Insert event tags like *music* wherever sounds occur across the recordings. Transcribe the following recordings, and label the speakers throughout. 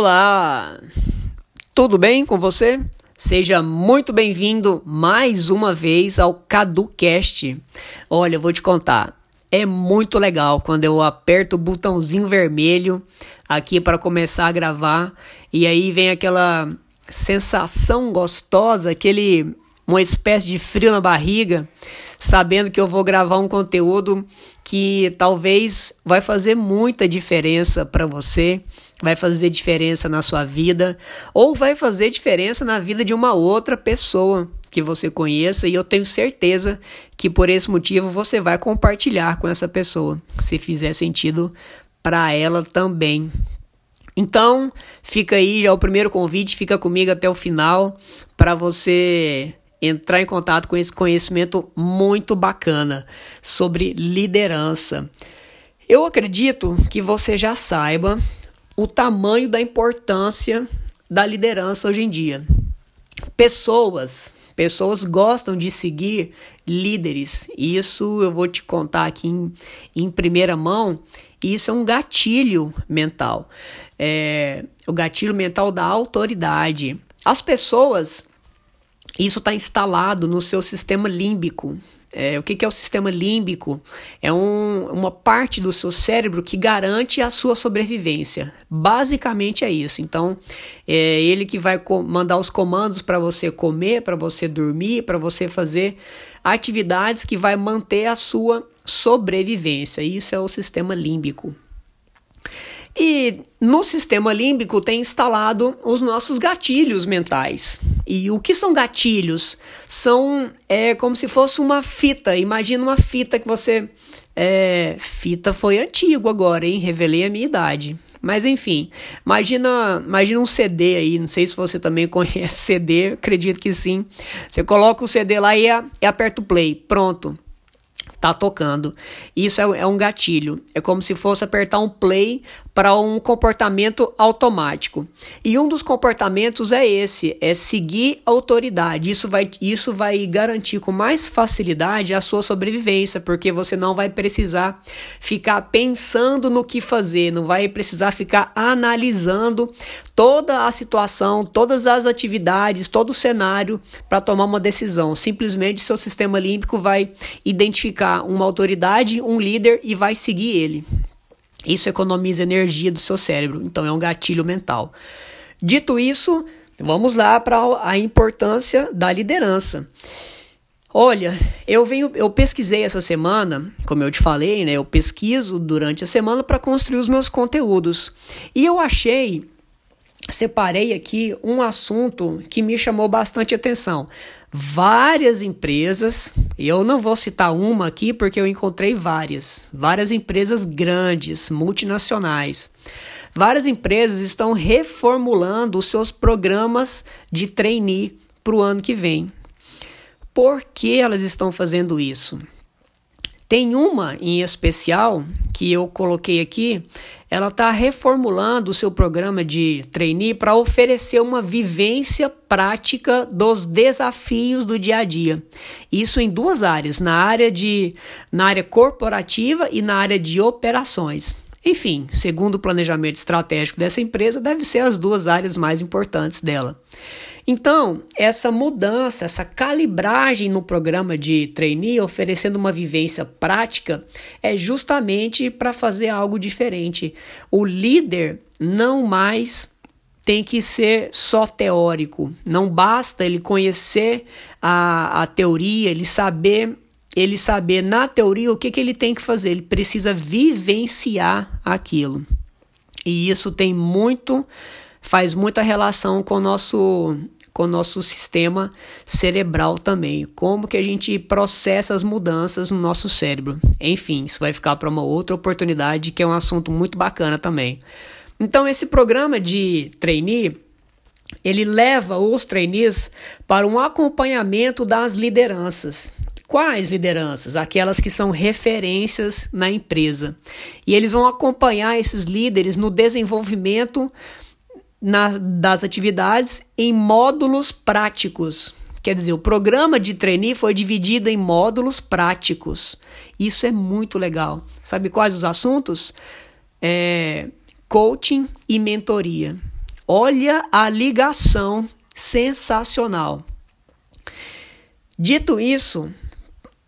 Speaker 1: Olá! Tudo bem com você? Seja muito bem-vindo mais uma vez ao CaduCast. Olha, eu vou te contar, é muito legal quando eu aperto o botãozinho vermelho aqui para começar a gravar e aí vem aquela sensação gostosa, aquele uma espécie de frio na barriga, sabendo que eu vou gravar um conteúdo que talvez vai fazer muita diferença para você, vai fazer diferença na sua vida ou vai fazer diferença na vida de uma outra pessoa que você conheça e eu tenho certeza que por esse motivo você vai compartilhar com essa pessoa, se fizer sentido para ela também. Então, fica aí já o primeiro convite, fica comigo até o final para você entrar em contato com esse conhecimento muito bacana sobre liderança. Eu acredito que você já saiba o tamanho da importância da liderança hoje em dia. Pessoas, pessoas gostam de seguir líderes. Isso eu vou te contar aqui em, em primeira mão. Isso é um gatilho mental. É, o gatilho mental da autoridade. As pessoas isso está instalado no seu sistema límbico. É, o que, que, é o sistema límbico? É um, uma parte do seu cérebro que garante a sua sobrevivência. Basicamente é isso. Então, é ele que vai mandar os comandos para você comer, para você dormir, para você fazer atividades que vai manter a sua sobrevivência. Isso é o sistema límbico. E no sistema límbico tem instalado os nossos gatilhos mentais. E o que são gatilhos? São é, como se fosse uma fita. Imagina uma fita que você. É, fita foi antigo agora, hein? Revelei a minha idade. Mas enfim, imagina, imagina um CD aí, não sei se você também *laughs* conhece CD, acredito que sim. Você coloca o CD lá e, e aperta o play, pronto tá tocando. Isso é, é, um gatilho. É como se fosse apertar um play para um comportamento automático. E um dos comportamentos é esse, é seguir a autoridade. Isso vai, isso vai garantir com mais facilidade a sua sobrevivência, porque você não vai precisar ficar pensando no que fazer, não vai precisar ficar analisando toda a situação, todas as atividades, todo o cenário para tomar uma decisão. Simplesmente seu sistema límbico vai identificar uma autoridade, um líder e vai seguir ele. Isso economiza energia do seu cérebro, então é um gatilho mental. Dito isso, vamos lá para a importância da liderança. Olha, eu venho, eu pesquisei essa semana, como eu te falei, né? Eu pesquiso durante a semana para construir os meus conteúdos. E eu achei, separei aqui um assunto que me chamou bastante atenção várias empresas, e eu não vou citar uma aqui porque eu encontrei várias, várias empresas grandes, multinacionais. Várias empresas estão reformulando os seus programas de trainee para o ano que vem. Por que elas estão fazendo isso? Tem uma em especial que eu coloquei aqui, ela está reformulando o seu programa de trainee para oferecer uma vivência prática dos desafios do dia a dia. Isso em duas áreas, na área de na área corporativa e na área de operações. Enfim, segundo o planejamento estratégico dessa empresa, deve ser as duas áreas mais importantes dela. Então, essa mudança, essa calibragem no programa de trainee, oferecendo uma vivência prática, é justamente para fazer algo diferente. O líder não mais tem que ser só teórico. Não basta ele conhecer a, a teoria, ele saber ele saber na teoria o que, que ele tem que fazer. Ele precisa vivenciar aquilo. E isso tem muito, faz muita relação com o nosso com o nosso sistema cerebral também, como que a gente processa as mudanças no nosso cérebro. Enfim, isso vai ficar para uma outra oportunidade que é um assunto muito bacana também. Então esse programa de trainee ele leva os trainees para um acompanhamento das lideranças. Quais lideranças? Aquelas que são referências na empresa. E eles vão acompanhar esses líderes no desenvolvimento na, das atividades em módulos práticos. Quer dizer, o programa de trainee foi dividido em módulos práticos. Isso é muito legal. Sabe quais os assuntos? É, coaching e mentoria. Olha a ligação sensacional. Dito isso,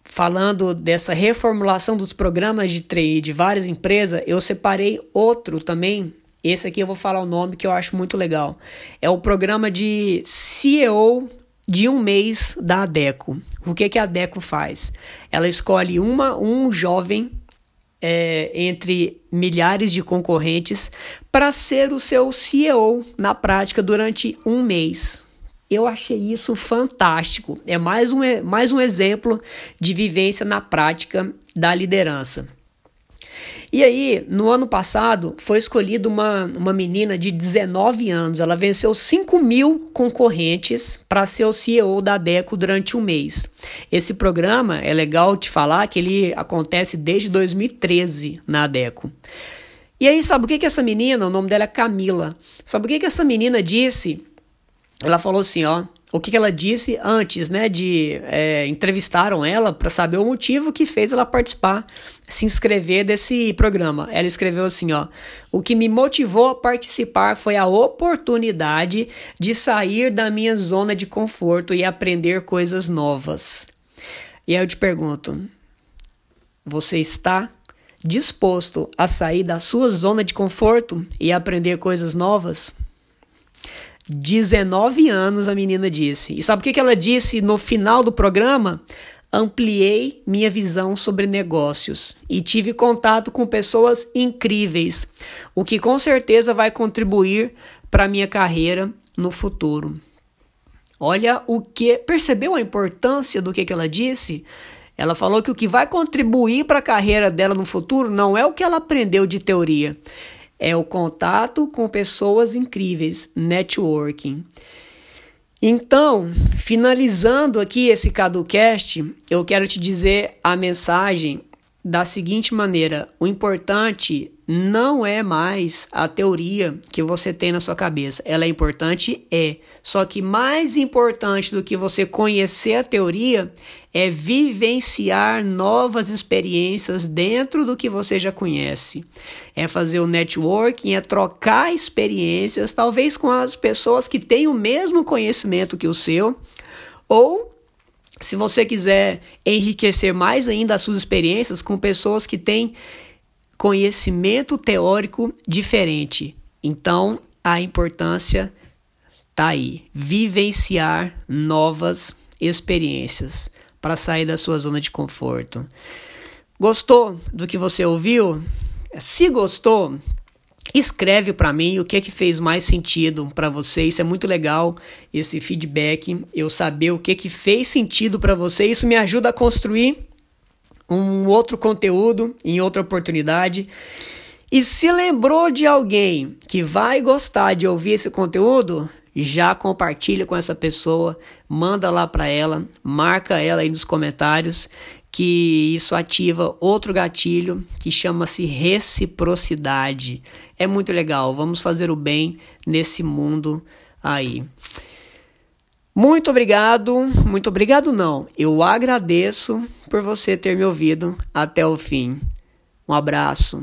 Speaker 1: falando dessa reformulação dos programas de trade de várias empresas, eu separei outro também. Esse aqui eu vou falar o nome que eu acho muito legal. É o programa de CEO de um mês da ADECO. O que, que a ADECO faz? Ela escolhe uma, um jovem é, entre milhares de concorrentes para ser o seu CEO na prática durante um mês. Eu achei isso fantástico. É mais um, mais um exemplo de vivência na prática da liderança. E aí, no ano passado, foi escolhida uma, uma menina de 19 anos. Ela venceu 5 mil concorrentes para ser o CEO da DECO durante um mês. Esse programa, é legal te falar que ele acontece desde 2013 na DECO. E aí, sabe o que, que essa menina, o nome dela é Camila, sabe o que, que essa menina disse? Ela falou assim, ó, o que, que ela disse antes, né, de é, entrevistaram ela para saber o motivo que fez ela participar, se inscrever desse programa. Ela escreveu assim, ó, o que me motivou a participar foi a oportunidade de sair da minha zona de conforto e aprender coisas novas. E aí eu te pergunto, você está disposto a sair da sua zona de conforto e aprender coisas novas? 19 anos, a menina disse. E sabe o que ela disse no final do programa? Ampliei minha visão sobre negócios e tive contato com pessoas incríveis, o que com certeza vai contribuir para minha carreira no futuro. Olha o que. Percebeu a importância do que, que ela disse? Ela falou que o que vai contribuir para a carreira dela no futuro não é o que ela aprendeu de teoria, é o contato com pessoas incríveis, networking. Então, finalizando aqui esse CaduCast, eu quero te dizer a mensagem da seguinte maneira: o importante não é mais a teoria que você tem na sua cabeça. Ela é importante, é. Só que mais importante do que você conhecer a teoria é vivenciar novas experiências dentro do que você já conhece. É fazer o networking, é trocar experiências, talvez com as pessoas que têm o mesmo conhecimento que o seu, ou se você quiser enriquecer mais ainda as suas experiências com pessoas que têm conhecimento teórico diferente. Então, a importância tá aí, vivenciar novas experiências para sair da sua zona de conforto. Gostou do que você ouviu? Se gostou, escreve para mim o que que fez mais sentido para você. Isso é muito legal, esse feedback, eu saber o que que fez sentido para você. Isso me ajuda a construir um outro conteúdo em outra oportunidade. E se lembrou de alguém que vai gostar de ouvir esse conteúdo, já compartilha com essa pessoa, manda lá para ela, marca ela aí nos comentários que isso ativa outro gatilho que chama-se reciprocidade. É muito legal, vamos fazer o bem nesse mundo aí. Muito obrigado, muito obrigado não. Eu agradeço por você ter me ouvido até o fim. Um abraço.